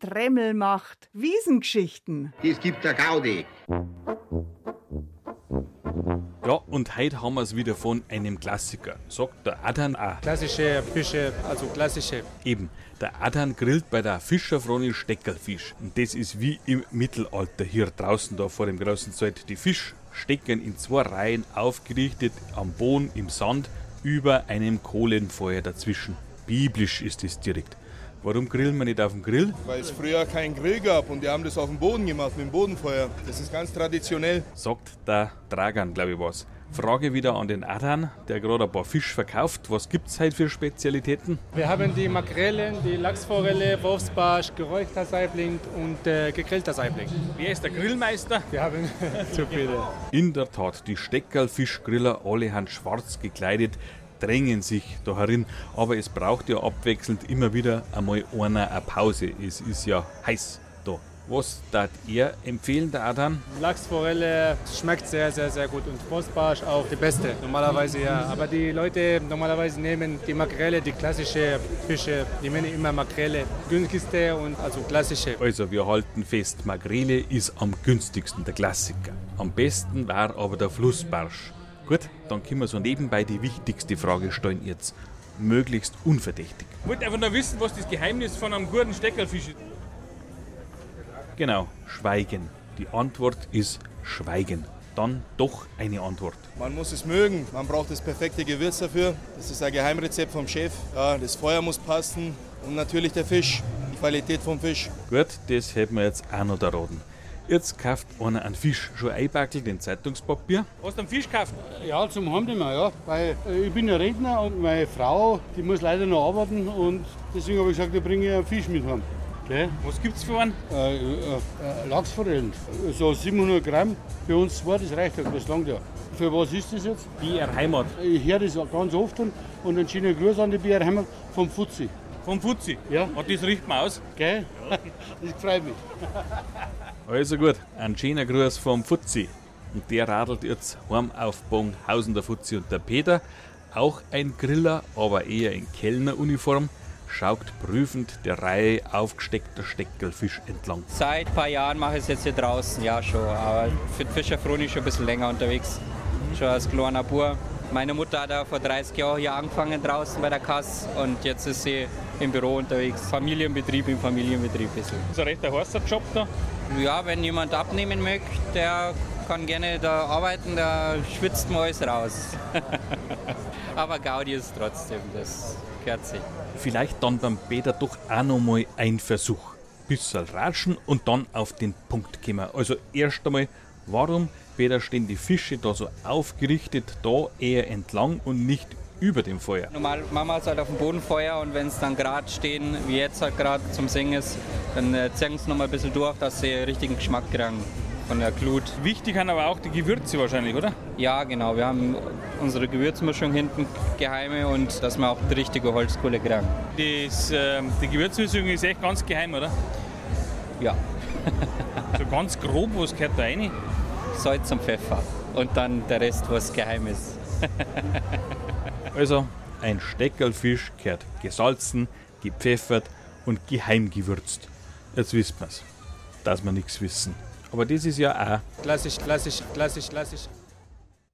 Tremmel macht. Wiesengeschichten. Es gibt der Gaudi. Ja, und heute haben wir es wieder von einem Klassiker, sagt der Adhan auch. Klassische Fische, also klassische. Eben, der Adhan grillt bei der Fischerfroni Steckerfisch. Und das ist wie im Mittelalter hier draußen da vor dem großen Zelt. Die Fisch stecken in zwei Reihen aufgerichtet am Boden im Sand über einem Kohlenfeuer dazwischen. Biblisch ist es direkt. Warum grillen wir nicht auf dem Grill? Weil es früher keinen Grill gab und die haben das auf dem Boden gemacht, mit dem Bodenfeuer. Das ist ganz traditionell. Sagt der Dragan, glaube ich was. Frage wieder an den Adhan, der gerade ein paar Fisch verkauft. Was gibt es heute für Spezialitäten? Wir haben die Makrelen, die Lachsforelle, Wurfsbarsch, geräuchter Saibling und äh, gegrillter Saibling. Wer ist der Grillmeister? Wir haben zu viele. In der Tat, die Steckerlfischgriller, alle haben schwarz gekleidet, drängen sich da herin, aber es braucht ja abwechselnd immer wieder einmal einer eine Pause. Es ist ja heiß da. Was darf ihr empfehlen, der Adhan? Lachsforelle schmeckt sehr, sehr, sehr gut und Wurstbarsch auch die beste, normalerweise ja. Aber die Leute normalerweise nehmen die Makrele, die klassische Fische, die nehmen immer Makrele, günstigste und also klassische. Also wir halten fest, Makrele ist am günstigsten, der Klassiker. Am besten war aber der Flussbarsch. Gut, dann können wir so nebenbei die wichtigste Frage stellen jetzt. Möglichst unverdächtig. Ich wollte einfach nur wissen, was das Geheimnis von einem guten Steckerlfisch ist. Genau, Schweigen. Die Antwort ist Schweigen. Dann doch eine Antwort. Man muss es mögen, man braucht das perfekte Gewürz dafür. Das ist ein Geheimrezept vom Chef. Ja, das Feuer muss passen und natürlich der Fisch, die Qualität vom Fisch. Gut, das hätten wir jetzt auch noch da raten. Jetzt kauft einer einen Fisch, schon einbackelt in Zeitungspapier. Hast du einen Fisch gekauft? Ja, zum Heimnehmen, ja. Weil äh, ich bin ja Rentner und meine Frau, die muss leider noch arbeiten und deswegen habe ich gesagt, ich bringe einen Fisch mit heim. Okay? Was gibt's für einen? Äh, äh, äh, Lachsforellen, so 700 Gramm. Für uns zwei, das reicht ja, das langt ja. Für was ist das jetzt? BR Heimat. Ich höre das ganz oft und, und einen schönen Gruß an die BR Heimat vom Fuzzi. Vom Fuzzi? Ja. Und das riecht man aus? Gell? das freut mich. Also gut, ein schöner Gruß vom Fuzzi. Und der radelt jetzt heim auf Bonghausen, der Fuzzi und der Peter. Auch ein Griller, aber eher in Kellneruniform, schaut prüfend der Reihe aufgesteckter Steckelfisch entlang. Seit ein paar Jahren mache ich es jetzt hier draußen, ja schon. Aber für die Fischerfroni schon ein bisschen länger unterwegs. Schon als kleiner Bub. Meine Mutter hat ja vor 30 Jahren hier angefangen draußen bei der Kasse und jetzt ist sie im Büro unterwegs. Familienbetrieb im Familienbetrieb ist sie. Das ist ein recht heißer Job da. Ja, wenn jemand abnehmen möchte, der kann gerne da arbeiten, da schwitzt man alles raus. Aber Gaudi ist trotzdem, das gehört sich. Vielleicht dann beim Peter doch auch noch mal ein Versuch. Bisschen ratschen und dann auf den Punkt kommen. Also erst einmal, warum, Peter, stehen die Fische da so aufgerichtet, da eher entlang und nicht über dem Feuer? Normal machen wir es halt auf dem Bodenfeuer und wenn es dann gerade stehen, wie jetzt halt gerade zum Singen ist, dann äh, ziehen sie noch mal ein bisschen durch, dass sie richtigen Geschmack kriegen von der Glut. Wichtig sind aber auch die Gewürze wahrscheinlich, oder? Ja, genau. Wir haben unsere Gewürzmischung hinten geheime und dass wir auch die richtige Holzkohle kriegen. Das, ähm, die Gewürzmischung ist echt ganz geheim, oder? Ja, So ganz grob, was gehört da rein? Salz und Pfeffer und dann der Rest, was geheim ist. Also, ein Steckerlfisch gehört gesalzen, gepfeffert und geheim gewürzt. Jetzt wisst man's, dass wir nichts wissen. Aber das ist ja auch Klassisch, klassisch, klassisch, klassisch.